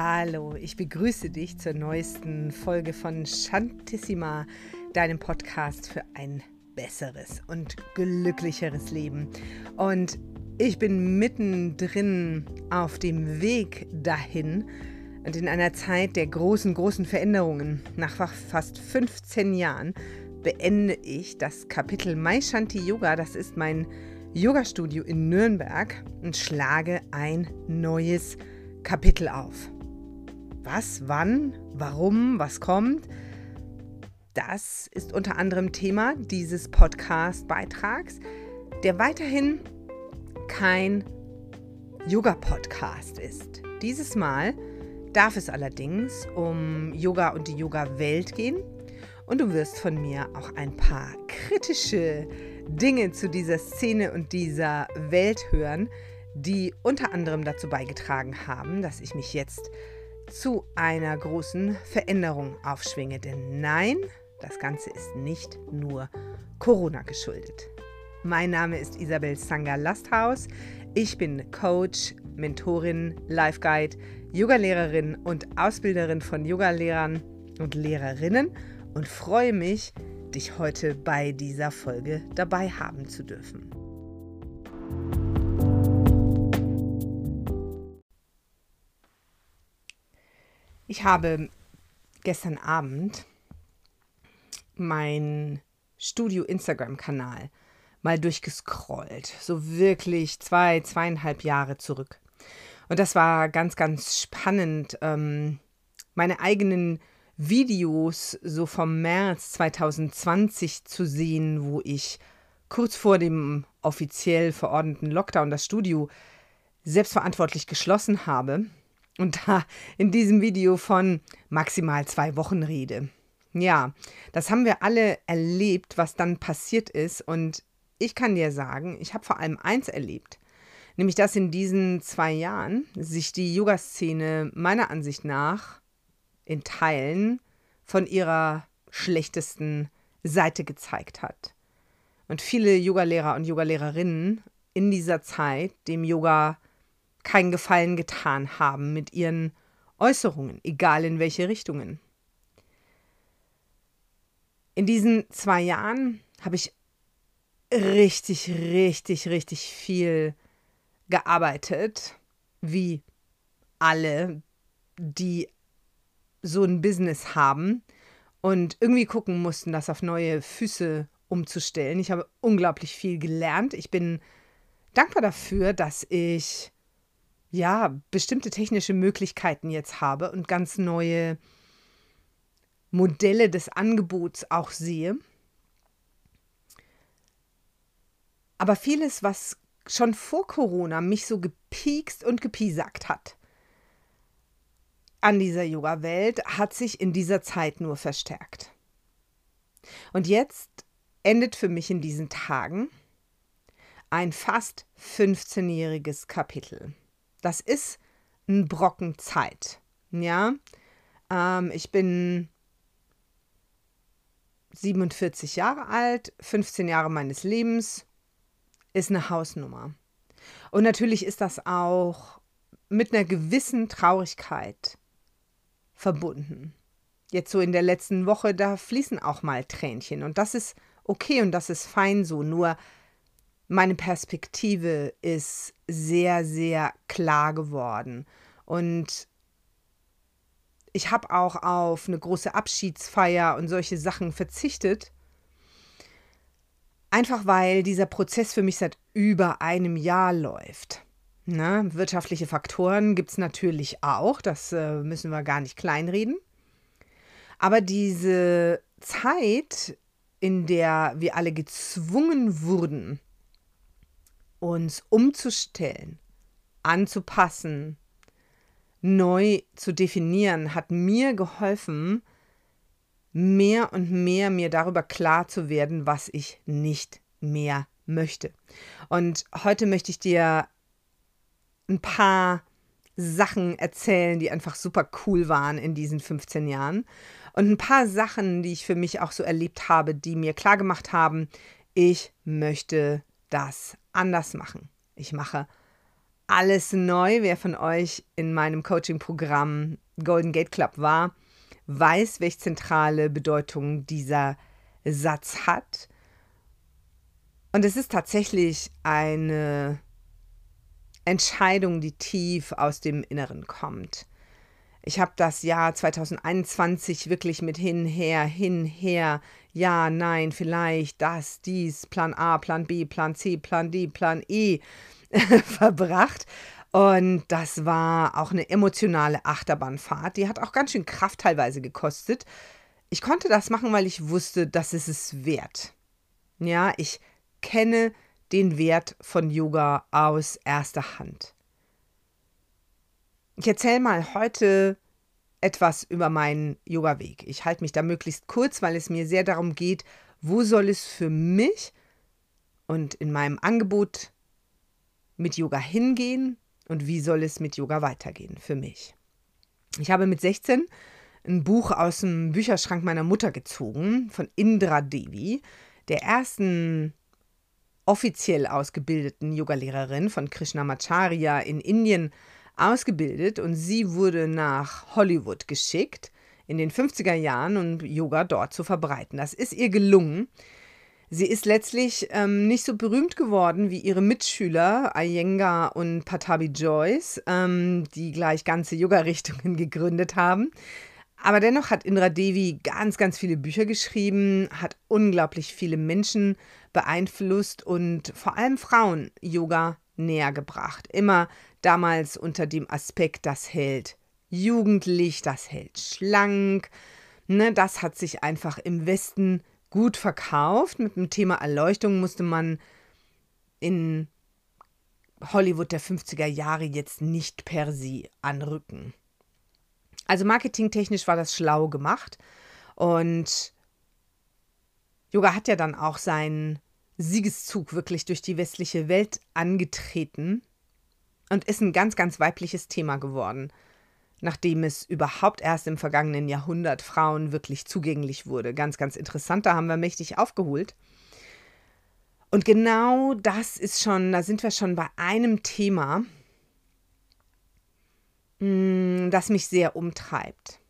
Hallo, ich begrüße dich zur neuesten Folge von Shantissima, deinem Podcast für ein besseres und glücklicheres Leben. Und ich bin mittendrin auf dem Weg dahin und in einer Zeit der großen, großen Veränderungen. Nach fast 15 Jahren beende ich das Kapitel Mai Shanti Yoga, das ist mein Yoga-Studio in Nürnberg, und schlage ein neues Kapitel auf. Was, wann, warum, was kommt? Das ist unter anderem Thema dieses Podcast-Beitrags, der weiterhin kein Yoga-Podcast ist. Dieses Mal darf es allerdings um Yoga und die Yoga-Welt gehen und du wirst von mir auch ein paar kritische Dinge zu dieser Szene und dieser Welt hören, die unter anderem dazu beigetragen haben, dass ich mich jetzt zu einer großen Veränderung aufschwinge. Denn nein, das Ganze ist nicht nur Corona geschuldet. Mein Name ist Isabel Sanger Lasthaus. Ich bin Coach, Mentorin, Life Guide, Yogalehrerin und Ausbilderin von Yogalehrern und Lehrerinnen und freue mich, dich heute bei dieser Folge dabei haben zu dürfen. Ich habe gestern Abend mein Studio Instagram-Kanal mal durchgescrollt. So wirklich zwei, zweieinhalb Jahre zurück. Und das war ganz, ganz spannend, ähm, meine eigenen Videos so vom März 2020 zu sehen, wo ich kurz vor dem offiziell verordneten Lockdown das Studio selbstverantwortlich geschlossen habe und da in diesem Video von maximal zwei Wochen rede. Ja, das haben wir alle erlebt, was dann passiert ist. Und ich kann dir sagen, ich habe vor allem eins erlebt, nämlich dass in diesen zwei Jahren sich die Yoga-Szene meiner Ansicht nach in Teilen von ihrer schlechtesten Seite gezeigt hat. Und viele Yogalehrer und Yogalehrerinnen in dieser Zeit dem Yoga keinen Gefallen getan haben mit ihren Äußerungen, egal in welche Richtungen. In diesen zwei Jahren habe ich richtig, richtig, richtig viel gearbeitet, wie alle, die so ein Business haben und irgendwie gucken mussten, das auf neue Füße umzustellen. Ich habe unglaublich viel gelernt. Ich bin dankbar dafür, dass ich ja, bestimmte technische Möglichkeiten jetzt habe und ganz neue Modelle des Angebots auch sehe. Aber vieles, was schon vor Corona mich so gepiekst und gepiesackt hat an dieser Yoga-Welt, hat sich in dieser Zeit nur verstärkt. Und jetzt endet für mich in diesen Tagen ein fast 15-jähriges Kapitel. Das ist ein Brocken Zeit. Ja, ähm, ich bin 47 Jahre alt, 15 Jahre meines Lebens ist eine Hausnummer. Und natürlich ist das auch mit einer gewissen Traurigkeit verbunden. Jetzt so in der letzten Woche, da fließen auch mal Tränchen und das ist okay und das ist fein so. Nur meine Perspektive ist sehr, sehr klar geworden. Und ich habe auch auf eine große Abschiedsfeier und solche Sachen verzichtet. Einfach weil dieser Prozess für mich seit über einem Jahr läuft. Ne? wirtschaftliche Faktoren gibt es natürlich auch, das äh, müssen wir gar nicht kleinreden. Aber diese Zeit, in der wir alle gezwungen wurden, uns umzustellen, anzupassen, neu zu definieren, hat mir geholfen, mehr und mehr mir darüber klar zu werden, was ich nicht mehr möchte. Und heute möchte ich dir ein paar Sachen erzählen, die einfach super cool waren in diesen 15 Jahren. Und ein paar Sachen, die ich für mich auch so erlebt habe, die mir klar gemacht haben, ich möchte das anders machen. Ich mache alles neu. Wer von euch in meinem Coaching-Programm Golden Gate Club war, weiß, welche zentrale Bedeutung dieser Satz hat. Und es ist tatsächlich eine Entscheidung, die tief aus dem Inneren kommt. Ich habe das Jahr 2021 wirklich mit hinher, hinher, ja, nein, vielleicht, das, dies, Plan A, Plan B, Plan C, Plan D, Plan E verbracht. Und das war auch eine emotionale Achterbahnfahrt. Die hat auch ganz schön Kraft teilweise gekostet. Ich konnte das machen, weil ich wusste, dass es es wert. Ja, ich kenne den Wert von Yoga aus erster Hand. Ich erzähle mal heute etwas über meinen Yoga-Weg. Ich halte mich da möglichst kurz, weil es mir sehr darum geht, wo soll es für mich und in meinem Angebot mit Yoga hingehen und wie soll es mit Yoga weitergehen für mich. Ich habe mit 16 ein Buch aus dem Bücherschrank meiner Mutter gezogen von Indra Devi, der ersten offiziell ausgebildeten Yogalehrerin von Krishnamacharya in Indien ausgebildet und sie wurde nach Hollywood geschickt in den 50er Jahren, um Yoga dort zu verbreiten. Das ist ihr gelungen. Sie ist letztlich ähm, nicht so berühmt geworden wie ihre Mitschüler Iyengar und Patabi Joyce, ähm, die gleich ganze Yoga-Richtungen gegründet haben. Aber dennoch hat Indra Devi ganz, ganz viele Bücher geschrieben, hat unglaublich viele Menschen beeinflusst und vor allem Frauen Yoga näher gebracht. Immer damals unter dem Aspekt, das hält jugendlich, das hält schlank. Ne, das hat sich einfach im Westen gut verkauft. Mit dem Thema Erleuchtung musste man in Hollywood der 50er Jahre jetzt nicht per se anrücken. Also marketingtechnisch war das schlau gemacht. Und Yoga hat ja dann auch seinen Siegeszug wirklich durch die westliche Welt angetreten und ist ein ganz, ganz weibliches Thema geworden, nachdem es überhaupt erst im vergangenen Jahrhundert Frauen wirklich zugänglich wurde. Ganz, ganz interessant, da haben wir mächtig aufgeholt. Und genau das ist schon, da sind wir schon bei einem Thema, Mm, das mich sehr umtreibt.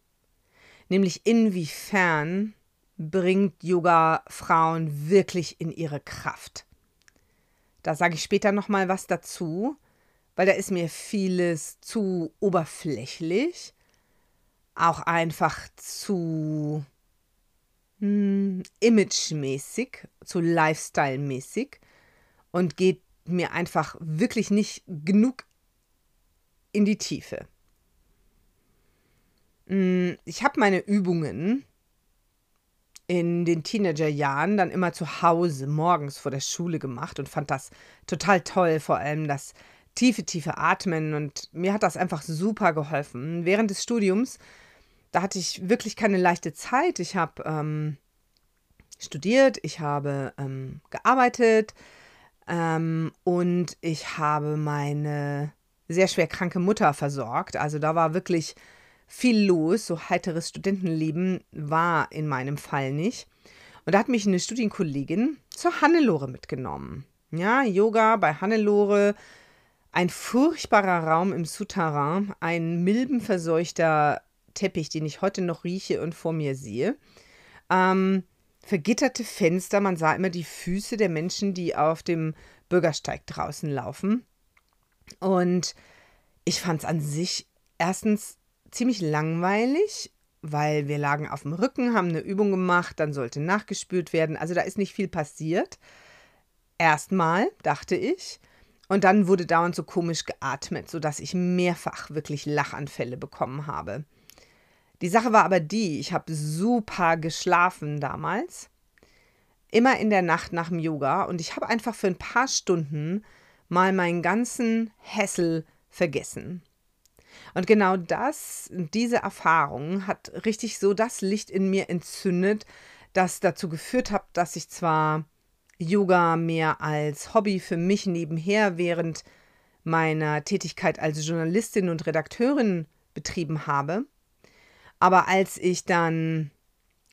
Nämlich inwiefern bringt Yoga Frauen wirklich in ihre Kraft. Da sage ich später noch mal was dazu, weil da ist mir vieles zu oberflächlich, auch einfach zu hm, imagemäßig, zu lifestyle-mäßig und geht mir einfach wirklich nicht genug in die Tiefe. Mm, ich habe meine Übungen in den Teenagerjahren dann immer zu Hause morgens vor der Schule gemacht und fand das total toll, vor allem das tiefe, tiefe Atmen und mir hat das einfach super geholfen. Während des Studiums, da hatte ich wirklich keine leichte Zeit. Ich habe ähm, studiert, ich habe ähm, gearbeitet ähm, und ich habe meine sehr schwer kranke Mutter versorgt. Also da war wirklich viel los. So heiteres Studentenleben war in meinem Fall nicht. Und da hat mich eine Studienkollegin zur Hannelore mitgenommen. Ja, Yoga bei Hannelore, ein furchtbarer Raum im Souterrain, ein milbenverseuchter Teppich, den ich heute noch rieche und vor mir sehe. Ähm, vergitterte Fenster, man sah immer die Füße der Menschen, die auf dem Bürgersteig draußen laufen. Und ich fand es an sich erstens ziemlich langweilig, weil wir lagen auf dem Rücken, haben eine Übung gemacht, dann sollte nachgespült werden. Also da ist nicht viel passiert. Erstmal, dachte ich. Und dann wurde dauernd so komisch geatmet, sodass ich mehrfach wirklich Lachanfälle bekommen habe. Die Sache war aber die, ich habe super geschlafen damals. Immer in der Nacht nach dem Yoga. Und ich habe einfach für ein paar Stunden mal meinen ganzen Hessel vergessen. Und genau das, diese Erfahrung hat richtig so das Licht in mir entzündet, das dazu geführt hat, dass ich zwar Yoga mehr als Hobby für mich nebenher während meiner Tätigkeit als Journalistin und Redakteurin betrieben habe, aber als ich dann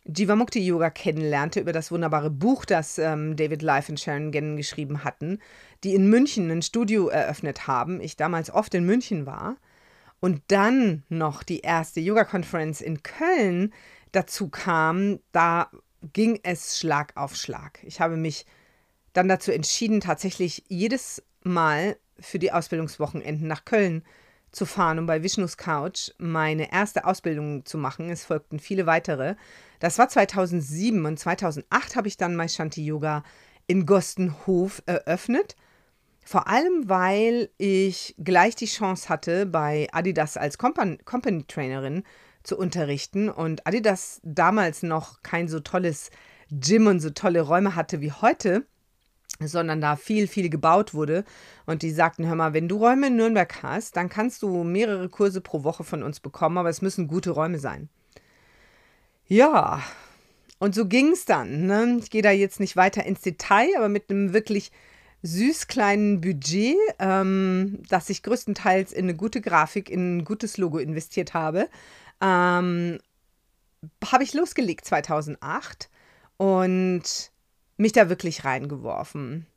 Jivamukti Yoga kennenlernte über das wunderbare Buch, das ähm, David Life und Sharon Gannon geschrieben hatten, die in München ein Studio eröffnet haben. Ich damals oft in München war. Und dann noch die erste Yoga-Konferenz in Köln dazu kam, da ging es Schlag auf Schlag. Ich habe mich dann dazu entschieden, tatsächlich jedes Mal für die Ausbildungswochenenden nach Köln zu fahren, um bei Vishnus Couch meine erste Ausbildung zu machen. Es folgten viele weitere. Das war 2007 und 2008 habe ich dann Maishanti Yoga in Gostenhof eröffnet. Vor allem, weil ich gleich die Chance hatte, bei Adidas als Company, Company Trainerin zu unterrichten und Adidas damals noch kein so tolles Gym und so tolle Räume hatte wie heute, sondern da viel, viel gebaut wurde. Und die sagten, hör mal, wenn du Räume in Nürnberg hast, dann kannst du mehrere Kurse pro Woche von uns bekommen, aber es müssen gute Räume sein. Ja, und so ging es dann. Ne? Ich gehe da jetzt nicht weiter ins Detail, aber mit einem wirklich süß kleinen Budget, ähm, das ich größtenteils in eine gute Grafik, in ein gutes Logo investiert habe, ähm, habe ich losgelegt 2008 und mich da wirklich reingeworfen.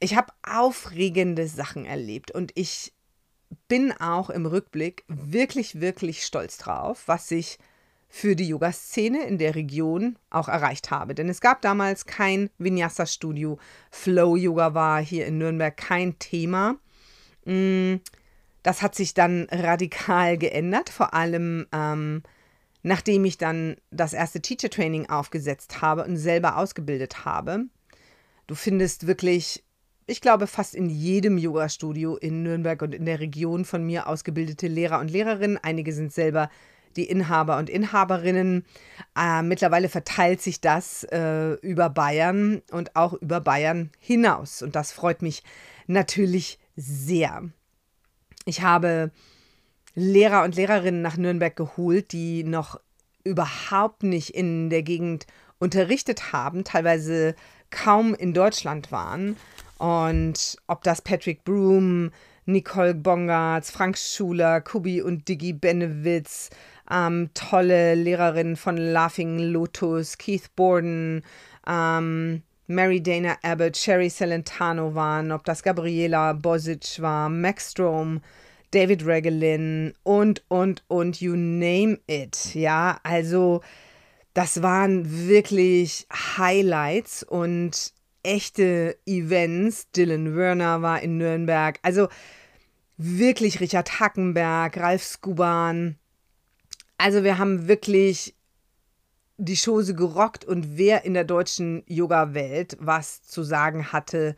Ich habe aufregende Sachen erlebt und ich bin auch im Rückblick wirklich, wirklich stolz drauf, was ich für die Yoga-Szene in der Region auch erreicht habe. Denn es gab damals kein Vinyasa-Studio. Flow-Yoga war hier in Nürnberg kein Thema. Mm, das hat sich dann radikal geändert, vor allem ähm, nachdem ich dann das erste Teacher Training aufgesetzt habe und selber ausgebildet habe. Du findest wirklich, ich glaube, fast in jedem Yoga-Studio in Nürnberg und in der Region von mir ausgebildete Lehrer und Lehrerinnen. Einige sind selber die Inhaber und Inhaberinnen. Äh, mittlerweile verteilt sich das äh, über Bayern und auch über Bayern hinaus. Und das freut mich natürlich sehr. Ich habe Lehrer und Lehrerinnen nach Nürnberg geholt, die noch überhaupt nicht in der Gegend unterrichtet haben, teilweise kaum in Deutschland waren. Und ob das Patrick Broom, Nicole Bongartz, Frank Schuler, Kubi und Diggi Benewitz, ähm, tolle Lehrerinnen von Laughing Lotus, Keith Borden, ähm, Mary Dana Abbott, Sherry Celentano waren, ob das Gabriela Bosic war, Max Strom, David Regelin und, und, und, you name it. Ja, also das waren wirklich Highlights und echte Events. Dylan Werner war in Nürnberg. Also wirklich Richard Hackenberg, Ralf Skuban. Also wir haben wirklich die Chose gerockt und wer in der deutschen Yoga-Welt was zu sagen hatte,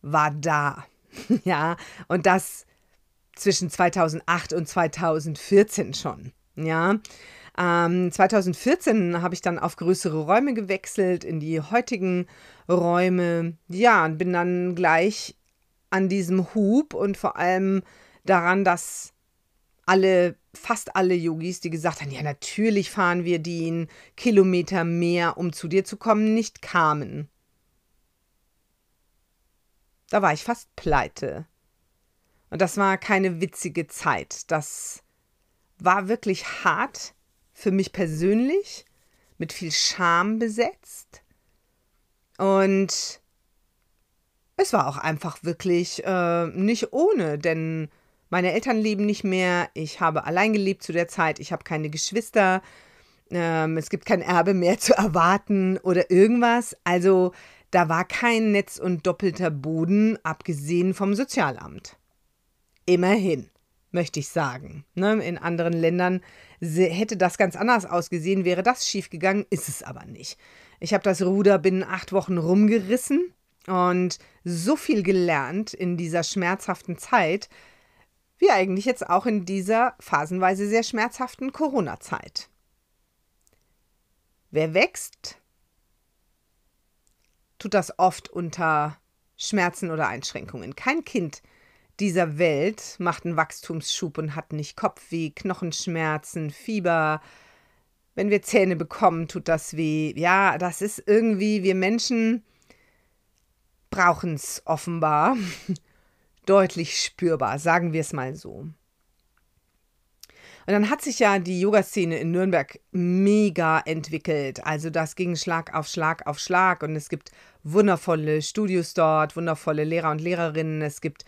war da. ja, und das zwischen 2008 und 2014 schon. Ja. Ähm, 2014 habe ich dann auf größere Räume gewechselt, in die heutigen Räume. Ja, und bin dann gleich an diesem Hub und vor allem daran, dass alle, fast alle Yogis, die gesagt haben, ja, natürlich fahren wir den Kilometer mehr, um zu dir zu kommen, nicht kamen. Da war ich fast pleite. Und das war keine witzige Zeit. Das war wirklich hart für mich persönlich, mit viel Scham besetzt. Und es war auch einfach wirklich äh, nicht ohne, denn meine Eltern leben nicht mehr. Ich habe allein gelebt zu der Zeit. Ich habe keine Geschwister. Ähm, es gibt kein Erbe mehr zu erwarten oder irgendwas. Also da war kein Netz und doppelter Boden, abgesehen vom Sozialamt. Immerhin, möchte ich sagen. Ne? In anderen Ländern hätte das ganz anders ausgesehen, wäre das schiefgegangen, ist es aber nicht. Ich habe das Ruder binnen acht Wochen rumgerissen und so viel gelernt in dieser schmerzhaften Zeit, wie eigentlich jetzt auch in dieser phasenweise sehr schmerzhaften Corona-Zeit. Wer wächst, tut das oft unter Schmerzen oder Einschränkungen. Kein Kind dieser Welt macht einen Wachstumsschub und hat nicht Kopfweh, Knochenschmerzen, Fieber. Wenn wir Zähne bekommen, tut das weh. Ja, das ist irgendwie, wir Menschen brauchen es offenbar deutlich spürbar, sagen wir es mal so. Und dann hat sich ja die Yoga-Szene in Nürnberg mega entwickelt. Also das ging Schlag auf Schlag auf Schlag und es gibt wundervolle Studios dort, wundervolle Lehrer und Lehrerinnen. Es gibt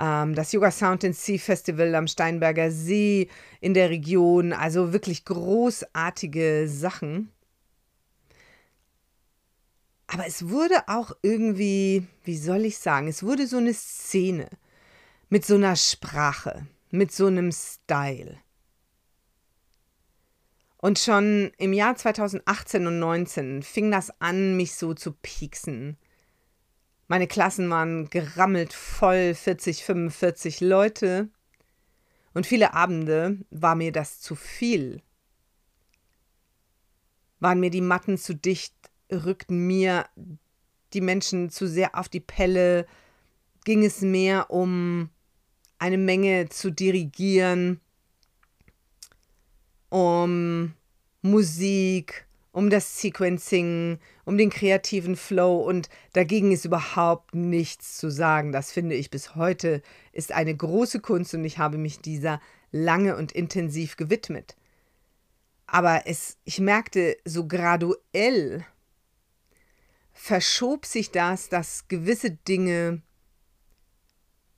ähm, das Yoga Sound and Sea Festival am Steinberger See in der Region. Also wirklich großartige Sachen. Aber es wurde auch irgendwie, wie soll ich sagen, es wurde so eine Szene mit so einer Sprache, mit so einem Style. Und schon im Jahr 2018 und 19 fing das an, mich so zu pieksen. Meine Klassen waren gerammelt voll, 40, 45 Leute. Und viele Abende war mir das zu viel. Waren mir die Matten zu dicht, rückten mir die Menschen zu sehr auf die Pelle, ging es mehr um eine Menge zu dirigieren, um Musik, um das Sequencing, um den kreativen Flow und dagegen ist überhaupt nichts zu sagen. Das finde ich bis heute ist eine große Kunst und ich habe mich dieser lange und intensiv gewidmet. Aber es, ich merkte so graduell verschob sich das, dass gewisse Dinge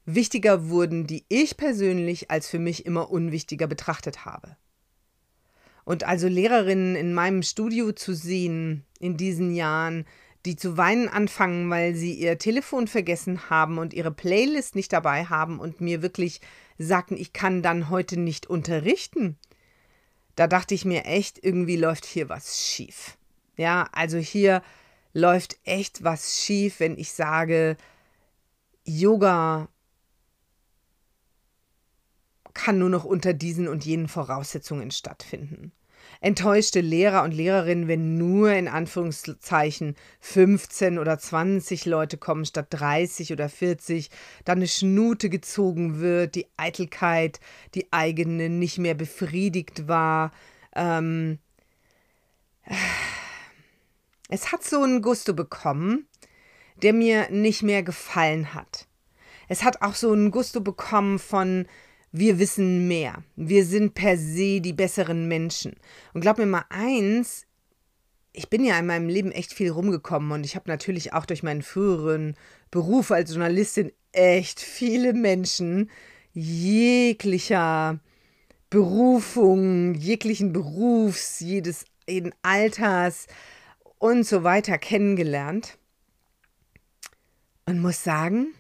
wichtiger wurden, die ich persönlich als für mich immer unwichtiger betrachtet habe. Und also Lehrerinnen in meinem Studio zu sehen in diesen Jahren, die zu weinen anfangen, weil sie ihr Telefon vergessen haben und ihre Playlist nicht dabei haben und mir wirklich sagten, ich kann dann heute nicht unterrichten. Da dachte ich mir echt, irgendwie läuft hier was schief. Ja, also hier läuft echt was schief, wenn ich sage, Yoga kann nur noch unter diesen und jenen Voraussetzungen stattfinden. Enttäuschte Lehrer und Lehrerinnen, wenn nur in Anführungszeichen 15 oder 20 Leute kommen statt 30 oder 40, dann eine Schnute gezogen wird, die Eitelkeit, die eigene nicht mehr befriedigt war. Ähm, es hat so einen Gusto bekommen, der mir nicht mehr gefallen hat. Es hat auch so einen Gusto bekommen von wir wissen mehr. Wir sind per se die besseren Menschen. Und glaub mir mal eins, ich bin ja in meinem Leben echt viel rumgekommen und ich habe natürlich auch durch meinen früheren Beruf als Journalistin echt viele Menschen jeglicher Berufung, jeglichen Berufs, jedes jeden Alters und so weiter kennengelernt und muss sagen,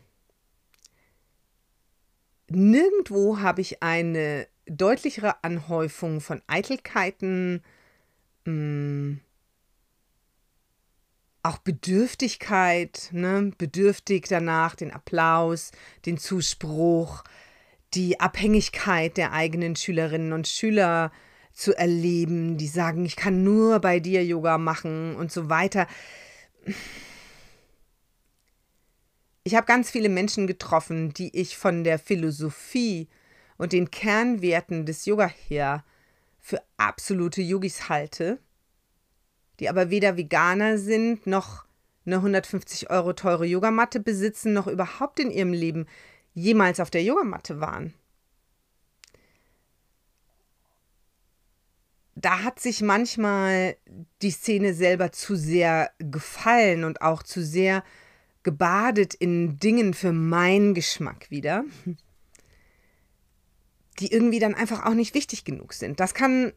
nirgendwo habe ich eine deutlichere Anhäufung von Eitelkeiten, mh, mm, auch Bedürftigkeit, ne? bedürftig danach, den Applaus, den Zuspruch, die Abhängigkeit der eigenen Schülerinnen und Schüler zu erleben, die sagen, ich kann nur bei dir Yoga machen und so weiter. Ich habe ganz viele Menschen getroffen, die ich von der Philosophie und den Kernwerten des Yoga her für absolute Yogis halte, die aber weder Veganer sind, noch eine 150 Euro teure Yogamatte besitzen, noch überhaupt in ihrem Leben jemals auf der Yogamatte waren. Da hat sich manchmal die Szene selber zu sehr gefallen und auch zu sehr gebadet in Dingen für meinen Geschmack wieder, die irgendwie dann einfach auch nicht wichtig genug sind. Das kann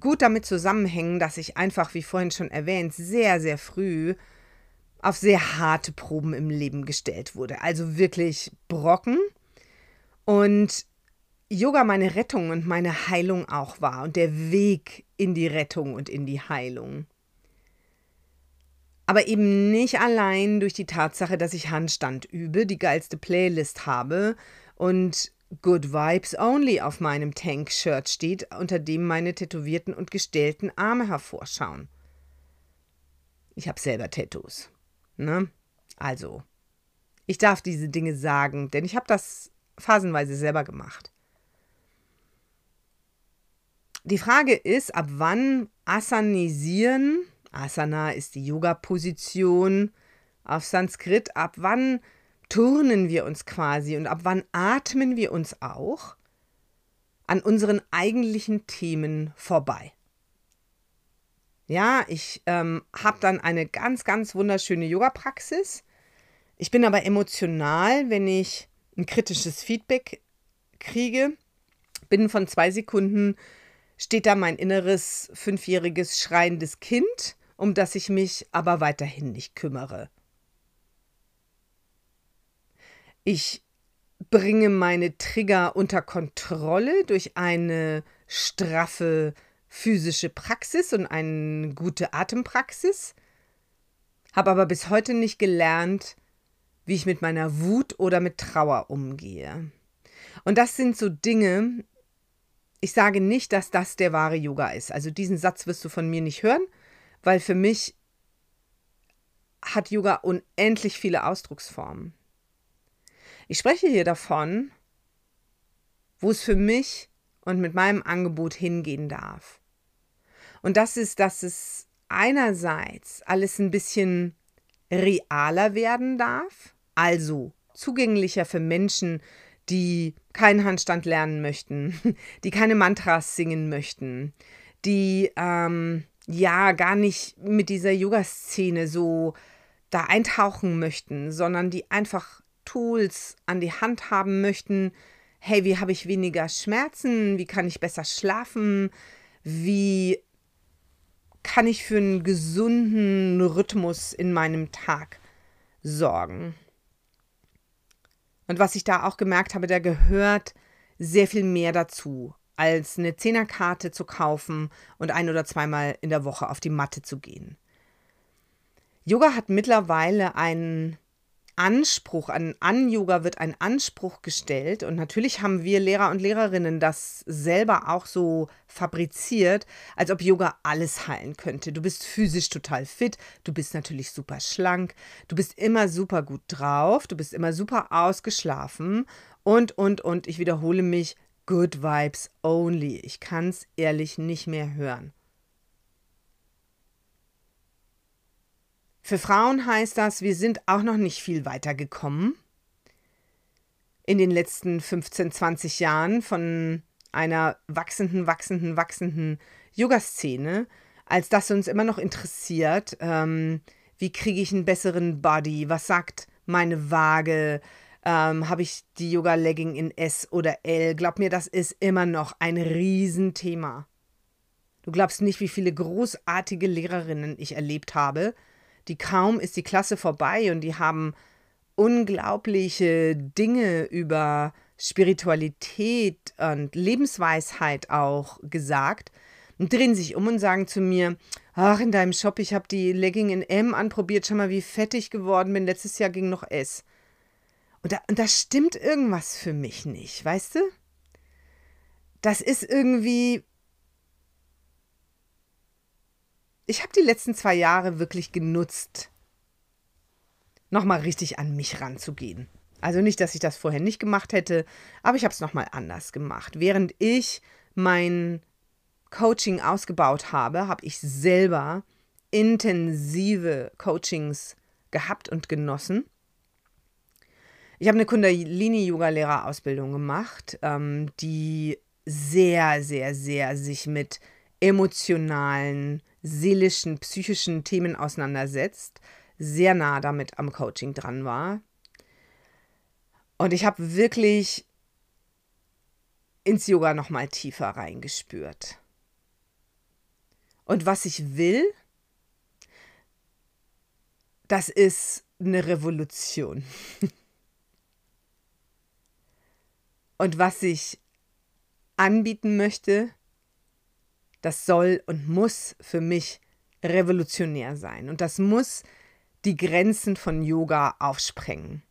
gut damit zusammenhängen, dass ich einfach, wie vorhin schon erwähnt, sehr, sehr früh auf sehr harte Proben im Leben gestellt wurde. Also wirklich Brocken. Und Yoga meine Rettung und meine Heilung auch war und der Weg in die Rettung und in die Heilung aber eben nicht allein durch die Tatsache, dass ich Handstand übe, die geilste Playlist habe und Good Vibes Only auf meinem Tank-Shirt steht, unter dem meine tätowierten und gestellten Arme hervorschauen. Ich habe selber Tattoos. Ne? Also, ich darf diese Dinge sagen, denn ich habe das phasenweise selber gemacht. Die Frage ist, ab wann Asanisieren Asana ist die Yoga-Position auf Sanskrit. Ab wann turnen wir uns quasi und ab wann atmen wir uns auch? an unseren eigentlichen Themen vorbei. Ja, ich ähm, habe dann eine ganz, ganz wunderschöne Yoga-Praxis. Ich bin aber emotional, wenn ich ein kritisches Feedback kriege. Binnen von zwei Sekunden steht da mein inneres fünfjähriges schreiendes Kind, um das ich mich aber weiterhin nicht kümmere. Ich bringe meine Trigger unter Kontrolle durch eine straffe physische Praxis und eine gute Atempraxis, habe aber bis heute nicht gelernt, wie ich mit meiner Wut oder mit Trauer umgehe. Und das sind so Dinge, ich sage nicht, dass das der wahre Yoga ist. Also diesen Satz wirst du von mir nicht hören, weil für mich hat Yoga unendlich viele Ausdrucksformen. Ich spreche hier davon, wo es für mich und mit meinem Angebot hingehen darf. Und das ist, dass es einerseits alles ein bisschen realer werden darf, also zugänglicher für Menschen, die keinen Handstand lernen möchten, die keine Mantras singen möchten, die ähm, ja gar nicht mit dieser Yoga-Szene so da eintauchen möchten, sondern die einfach Tools an die Hand haben möchten. Hey, wie habe ich weniger Schmerzen? Wie kann ich besser schlafen? Wie kann ich für einen gesunden Rhythmus in meinem Tag sorgen? Und was ich da auch gemerkt habe, da gehört sehr viel mehr dazu, als eine Zehnerkarte zu kaufen und ein oder zweimal in der Woche auf die Matte zu gehen. Yoga hat mittlerweile einen Anspruch, an, an Yoga wird ein Anspruch gestellt. Und natürlich haben wir Lehrer und Lehrerinnen das selber auch so fabriziert, als ob Yoga alles heilen könnte. Du bist physisch total fit, du bist natürlich super schlank, du bist immer super gut drauf, du bist immer super ausgeschlafen und, und, und, ich wiederhole mich, good vibes only. Ich kann es ehrlich nicht mehr hören. Für Frauen heißt das, wir sind auch noch nicht viel weiter gekommen. In den letzten 15, 20 Jahren von einer wachsenden, wachsenden, wachsenden Yoga-Szene, als das uns immer noch interessiert. Ähm, wie kriege ich einen besseren Body? Was sagt meine Waage? Ähm, Habe ich die Yoga-Legging in S oder L? Glaub mir, das ist immer noch ein Riesenthema. Du glaubst nicht, wie viele großartige Lehrerinnen ich erlebt habe, die kaum ist die Klasse vorbei und die haben unglaubliche Dinge über Spiritualität und Lebensweisheit auch gesagt und drehen sich um und sagen zu mir, ach, in deinem Shop, ich habe die Legging in M anprobiert, schau mal, wie fettig geworden bin, letztes Jahr ging noch S. Und da, und da stimmt irgendwas für mich nicht, weißt du? Das ist irgendwie, ich habe die letzten zwei Jahre wirklich genutzt, nochmal richtig an mich ranzugehen. Also nicht, dass ich das vorher nicht gemacht hätte, aber ich habe es nochmal anders gemacht. Während ich mein Coaching ausgebaut habe, habe ich selber intensive Coachings gehabt und genossen. Ich habe eine Kundalini-Yoga-Lehrerausbildung gemacht, ähm, die sehr, sehr, sehr sich mit emotionalen, seelischen, psychischen Themen auseinandersetzt, sehr nah damit am Coaching dran war. Und ich habe wirklich ins Yoga noch mal tiefer reingespürt. Und was ich will, das ist eine Revolution. Und was ich anbieten möchte, das soll und muss für mich revolutionär sein. Und das muss die Grenzen von Yoga aufsprengen.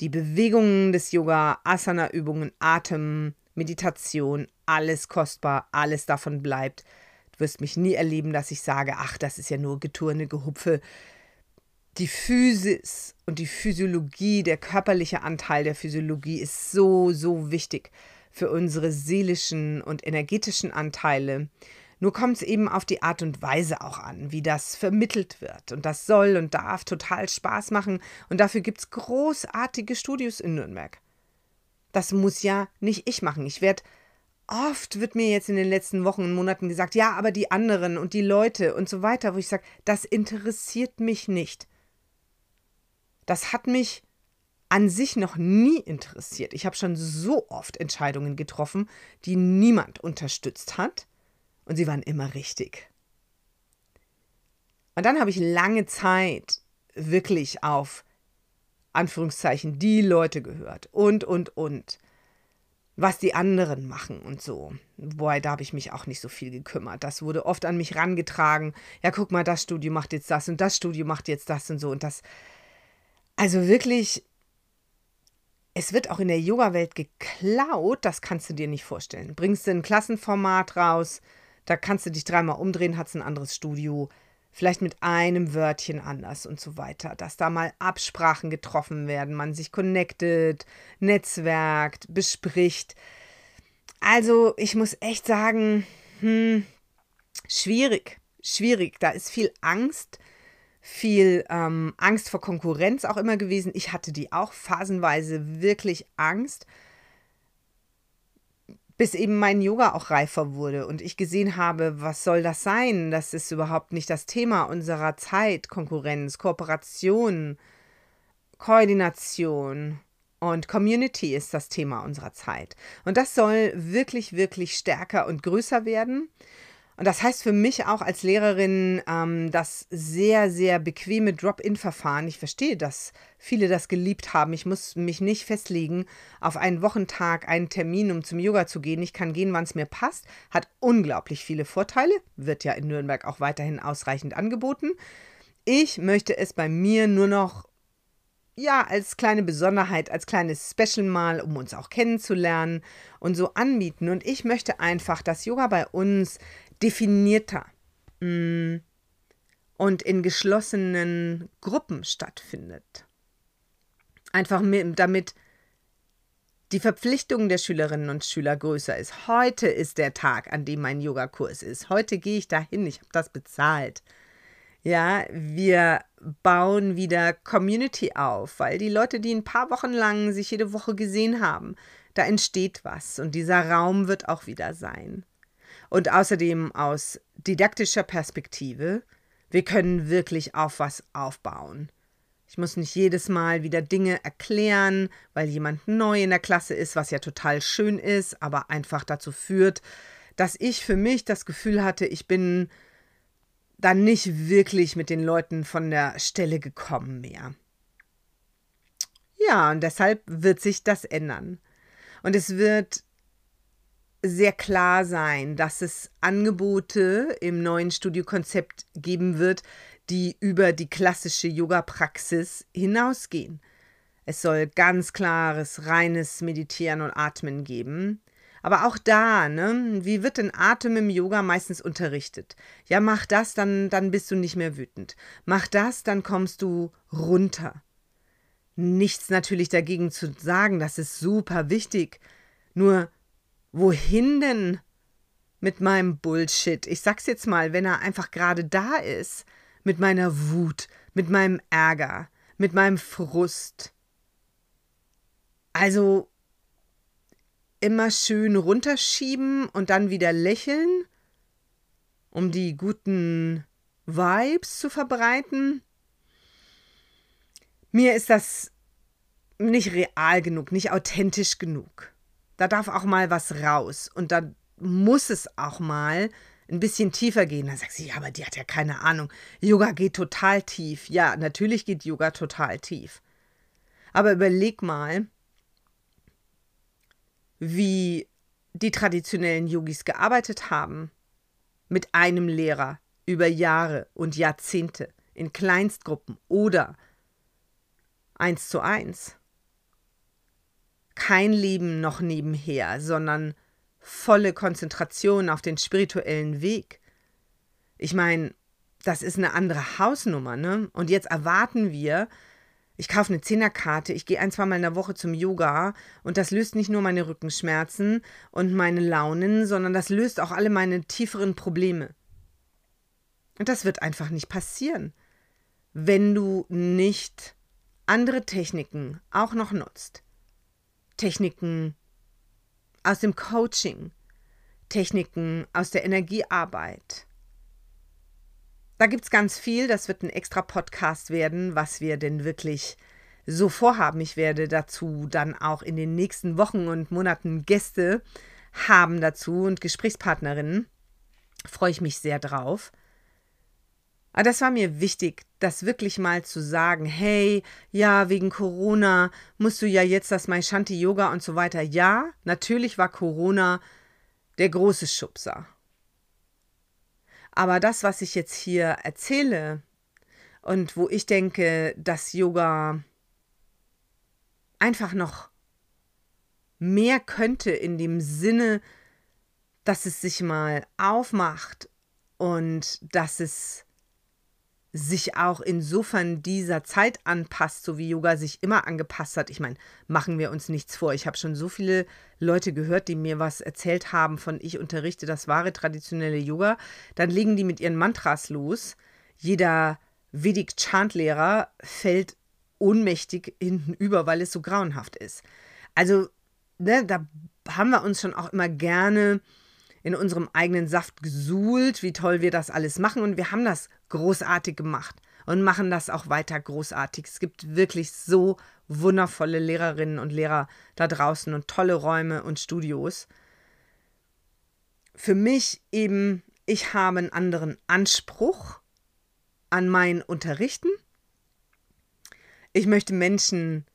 Die Bewegungen des Yoga, Asana-Übungen, Atem, Meditation, alles kostbar, alles davon bleibt. Du wirst mich nie erleben, dass ich sage, ach, das ist ja nur Geturne, Gehupfe. Die Physis und die Physiologie, der körperliche Anteil der Physiologie ist so, so wichtig für unsere seelischen und energetischen Anteile. Nur kommt es eben auf die Art und Weise auch an, wie das vermittelt wird. Und das soll und darf total Spaß machen. Und dafür gibt es großartige Studios in Nürnberg. Das muss ja nicht ich machen. Ich werde oft wird mir jetzt in den letzten Wochen und Monaten gesagt, ja, aber die anderen und die Leute und so weiter, wo ich sage, das interessiert mich nicht. Das hat mich an sich noch nie interessiert. Ich habe schon so oft Entscheidungen getroffen, die niemand unterstützt hat und sie waren immer richtig. Und dann habe ich lange Zeit wirklich auf Anführungszeichen die Leute gehört und, und, und was die anderen machen und so. Wobei, da habe ich mich auch nicht so viel gekümmert. Das wurde oft an mich rangetragen. Ja, guck mal, das Studio macht jetzt das und das Studio macht jetzt das und so. Und das, also wirklich, es wird auch in der Yoga-Welt geklaut, das kannst du dir nicht vorstellen. Bringst du ein Klassenformat raus, da kannst du dich dreimal umdrehen, hat es ein anderes Studio vielleicht mit einem Wörtchen anders und so weiter, dass da mal Absprachen getroffen werden, man sich connectet, netzwerkt, bespricht. Also ich muss echt sagen, hm, schwierig, schwierig. Da ist viel Angst, viel ähm, Angst vor Konkurrenz auch immer gewesen. Ich hatte die auch phasenweise wirklich Angst bis eben mein Yoga auch reifer wurde und ich gesehen habe, was soll das sein? Das ist überhaupt nicht das Thema unserer Zeit. Konkurrenz, Kooperation, Koordination und Community ist das Thema unserer Zeit. Und das soll wirklich, wirklich stärker und größer werden. Und das heißt für mich auch als Lehrerin ähm, das sehr, sehr bequeme Drop-in-Verfahren. Ich verstehe, dass viele das geliebt haben. Ich muss mich nicht festlegen auf einen Wochentag, einen Termin, um zum Yoga zu gehen. Ich kann gehen, wann es mir passt. Hat unglaublich viele Vorteile. Wird ja in Nürnberg auch weiterhin ausreichend angeboten. Ich möchte es bei mir nur noch ja, als kleine Besonderheit, als kleines Special mal, um uns auch kennenzulernen und so anbieten. Und ich möchte einfach, dass Yoga bei uns definierter mm, und in geschlossenen Gruppen stattfindet. Einfach damit die Verpflichtung der Schülerinnen und Schüler größer ist. Heute ist der Tag, an dem mein Yogakurs ist. Heute gehe ich dahin, ich habe das bezahlt. Ja, wir bauen wieder Community auf, weil die Leute, die ein paar Wochen lang sich jede Woche gesehen haben, da entsteht was und dieser Raum wird auch wieder sein. Und außerdem aus didaktischer Perspektive, wir können wirklich auf was aufbauen. Ich muss nicht jedes Mal wieder Dinge erklären, weil jemand neu in der Klasse ist, was ja total schön ist, aber einfach dazu führt, dass ich für mich das Gefühl hatte, ich bin dann nicht wirklich mit den Leuten von der Stelle gekommen mehr. Ja, und deshalb wird sich das ändern. Und es wird sehr klar sein, dass es Angebote im neuen Studiokonzept geben wird, die über die klassische Yoga-Praxis hinausgehen. Es soll ganz klares, reines Meditieren und Atmen geben. Aber auch da, ne, wie wird denn Atem im Yoga meistens unterrichtet? Ja, mach das, dann, dann bist du nicht mehr wütend. Mach das, dann kommst du runter. Nichts natürlich dagegen zu sagen, das ist super wichtig. Nur Wohin denn mit meinem Bullshit? Ich sag's jetzt mal, wenn er einfach gerade da ist, mit meiner Wut, mit meinem Ärger, mit meinem Frust. Also immer schön runterschieben und dann wieder lächeln, um die guten Vibes zu verbreiten. Mir ist das nicht real genug, nicht authentisch genug. Da darf auch mal was raus. Und da muss es auch mal ein bisschen tiefer gehen. Dann sagst du, ja, aber die hat ja keine Ahnung. Yoga geht total tief. Ja, natürlich geht Yoga total tief. Aber überleg mal, wie die traditionellen Yogis gearbeitet haben. Mit einem Lehrer über Jahre und Jahrzehnte in Kleinstgruppen oder eins zu eins kein Leben noch nebenher, sondern volle Konzentration auf den spirituellen Weg. Ich meine, das ist eine andere Hausnummer, ne? Und jetzt erwarten wir, ich kaufe eine Zehnerkarte, ich gehe ein, zweimal in der Woche zum Yoga und das löst nicht nur meine Rückenschmerzen und meine Launen, sondern das löst auch alle meine tieferen Probleme. Und das wird einfach nicht passieren, wenn du nicht andere Techniken auch noch nutzt. Techniken aus dem Coaching, Techniken aus der Energiearbeit. Da gibt es ganz viel, das wird ein extra Podcast werden, was wir denn wirklich so vorhaben. Ich werde dazu dann auch in den nächsten Wochen und Monaten Gäste haben dazu und Gesprächspartnerinnen. Freue ich mich sehr drauf. Aber das war mir wichtig, das wirklich mal zu sagen. Hey, ja, wegen Corona musst du ja jetzt das Maishanti Yoga und so weiter. Ja, natürlich war Corona der große Schubser. Aber das, was ich jetzt hier erzähle und wo ich denke, dass Yoga einfach noch mehr könnte in dem Sinne, dass es sich mal aufmacht und dass es sich auch insofern dieser Zeit anpasst, so wie Yoga sich immer angepasst hat. Ich meine, machen wir uns nichts vor. Ich habe schon so viele Leute gehört, die mir was erzählt haben von ich unterrichte das wahre traditionelle Yoga. Dann legen die mit ihren Mantras los. Jeder Vedic Chant-Lehrer fällt ohnmächtig hinten über, weil es so grauenhaft ist. Also, ne, da haben wir uns schon auch immer gerne in unserem eigenen Saft gesuhlt, wie toll wir das alles machen. Und wir haben das großartig gemacht und machen das auch weiter großartig. Es gibt wirklich so wundervolle Lehrerinnen und Lehrer da draußen und tolle Räume und Studios. Für mich eben, ich habe einen anderen Anspruch an mein Unterrichten ich möchte Menschen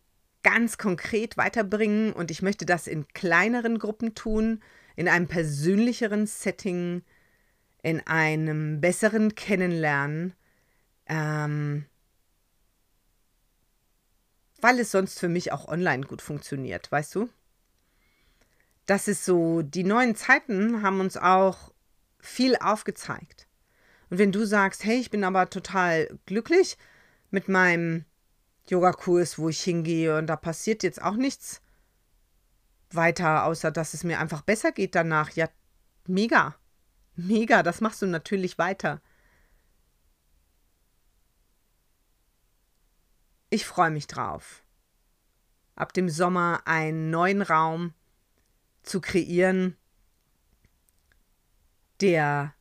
ganz konkret weiterbringen und ich möchte das in kleineren Gruppen tun, in einem persönlicheren Setting, in einem besseren Kennenlernen, ähm, weil es sonst für mich auch online gut funktioniert, weißt du? Das ist so, die neuen Zeiten haben uns auch viel aufgezeigt. Und wenn du sagst, hey, ich bin aber total glücklich mit meinem Yogakurs, wo ich hingehe und da passiert jetzt auch nichts weiter, außer dass es mir einfach besser geht danach. Ja, mega. Mega, das machst du natürlich weiter. Ich freue mich drauf, ab dem Sommer einen neuen Raum zu kreieren, der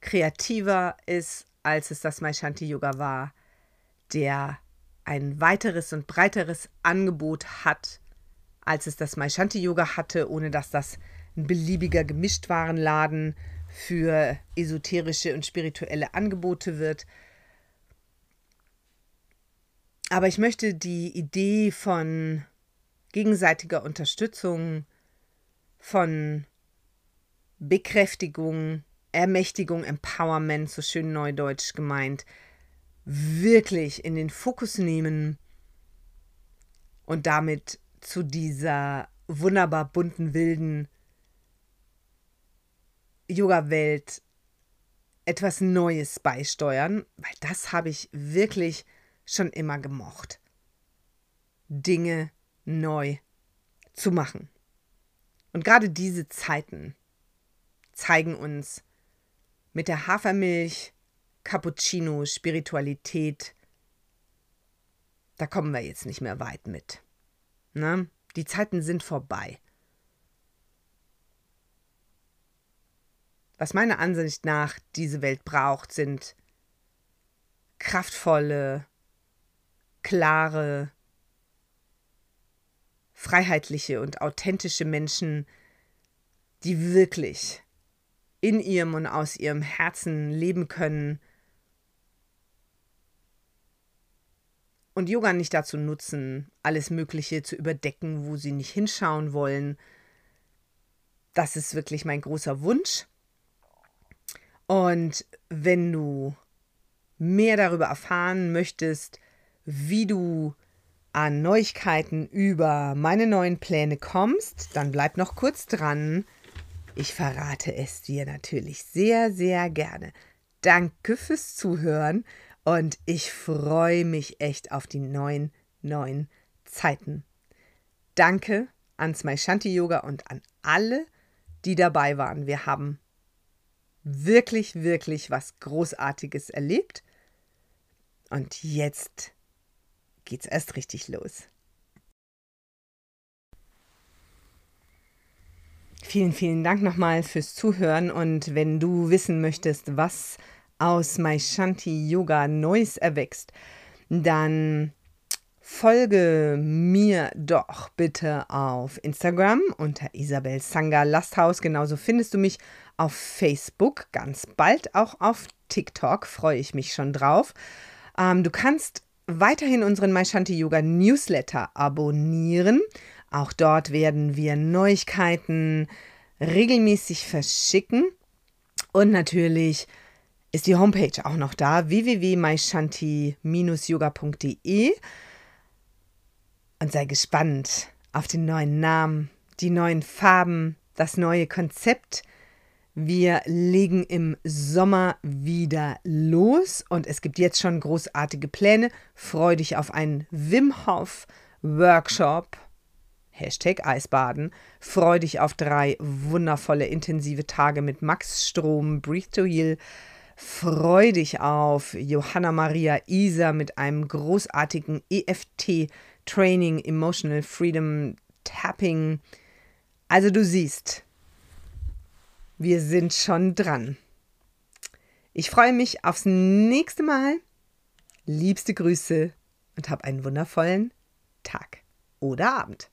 kreativer ist, als es das Maishanti Yoga war, der ein weiteres und breiteres Angebot hat, als es das Maishanti Yoga hatte, ohne dass das ein beliebiger Gemischtwarenladen für esoterische und spirituelle Angebote wird. Aber ich möchte die Idee von gegenseitiger Unterstützung, von Bekräftigung, Ermächtigung, Empowerment, so schön neudeutsch gemeint, wirklich in den Fokus nehmen und damit zu dieser wunderbar bunten, wilden Yoga-Welt etwas Neues beisteuern, weil das habe ich wirklich schon immer gemocht. Dinge neu zu machen. Und gerade diese Zeiten zeigen uns mit der Hafermilch, Cappuccino, Spiritualität, da kommen wir jetzt nicht mehr weit mit. Ne? Die Zeiten sind vorbei. Was meiner Ansicht nach diese Welt braucht, sind kraftvolle, klare, freiheitliche und authentische Menschen, die wirklich in ihrem und aus ihrem Herzen leben können und Yoga nicht dazu nutzen, alles Mögliche zu überdecken, wo sie nicht hinschauen wollen. Das ist wirklich mein großer Wunsch. Und wenn du mehr darüber erfahren möchtest, wie du an Neuigkeiten über meine neuen Pläne kommst, dann bleib noch kurz dran. Ich verrate es dir natürlich sehr, sehr gerne. Danke fürs Zuhören und ich freue mich echt auf die neuen, neuen Zeiten. Danke ans Shanti Yoga und an alle, die dabei waren. Wir haben wirklich, wirklich was Großartiges erlebt. Und jetzt geht's erst richtig los. vielen, vielen Dank nochmal fürs Zuhören und wenn du wissen möchtest, was aus Maishanti Yoga Neues erwächst, dann folge mir doch bitte auf Instagram unter Isabel Sanga Lasthaus. Genauso findest du mich auf Facebook, ganz bald auch auf TikTok, freue ich mich schon drauf. Ähm, du kannst weiterhin unseren Maishanti Yoga Newsletter abonnieren. Auch dort werden wir Neuigkeiten regelmäßig verschicken. Und natürlich ist die Homepage auch noch da, www.maishanti-yoga.de. Und sei gespannt auf den neuen Namen, die neuen Farben, das neue Konzept. Wir legen im Sommer wieder los und es gibt jetzt schon großartige Pläne. Freu dich auf einen Wim Hof Workshop. Hashtag Eisbaden. Freu dich auf drei wundervolle intensive Tage mit Max Strom, Breathe to Heal. Freu dich auf Johanna Maria Isa mit einem großartigen EFT Training, Emotional Freedom Tapping. Also du siehst, wir sind schon dran. Ich freue mich aufs nächste Mal. Liebste Grüße und hab einen wundervollen Tag oder Abend.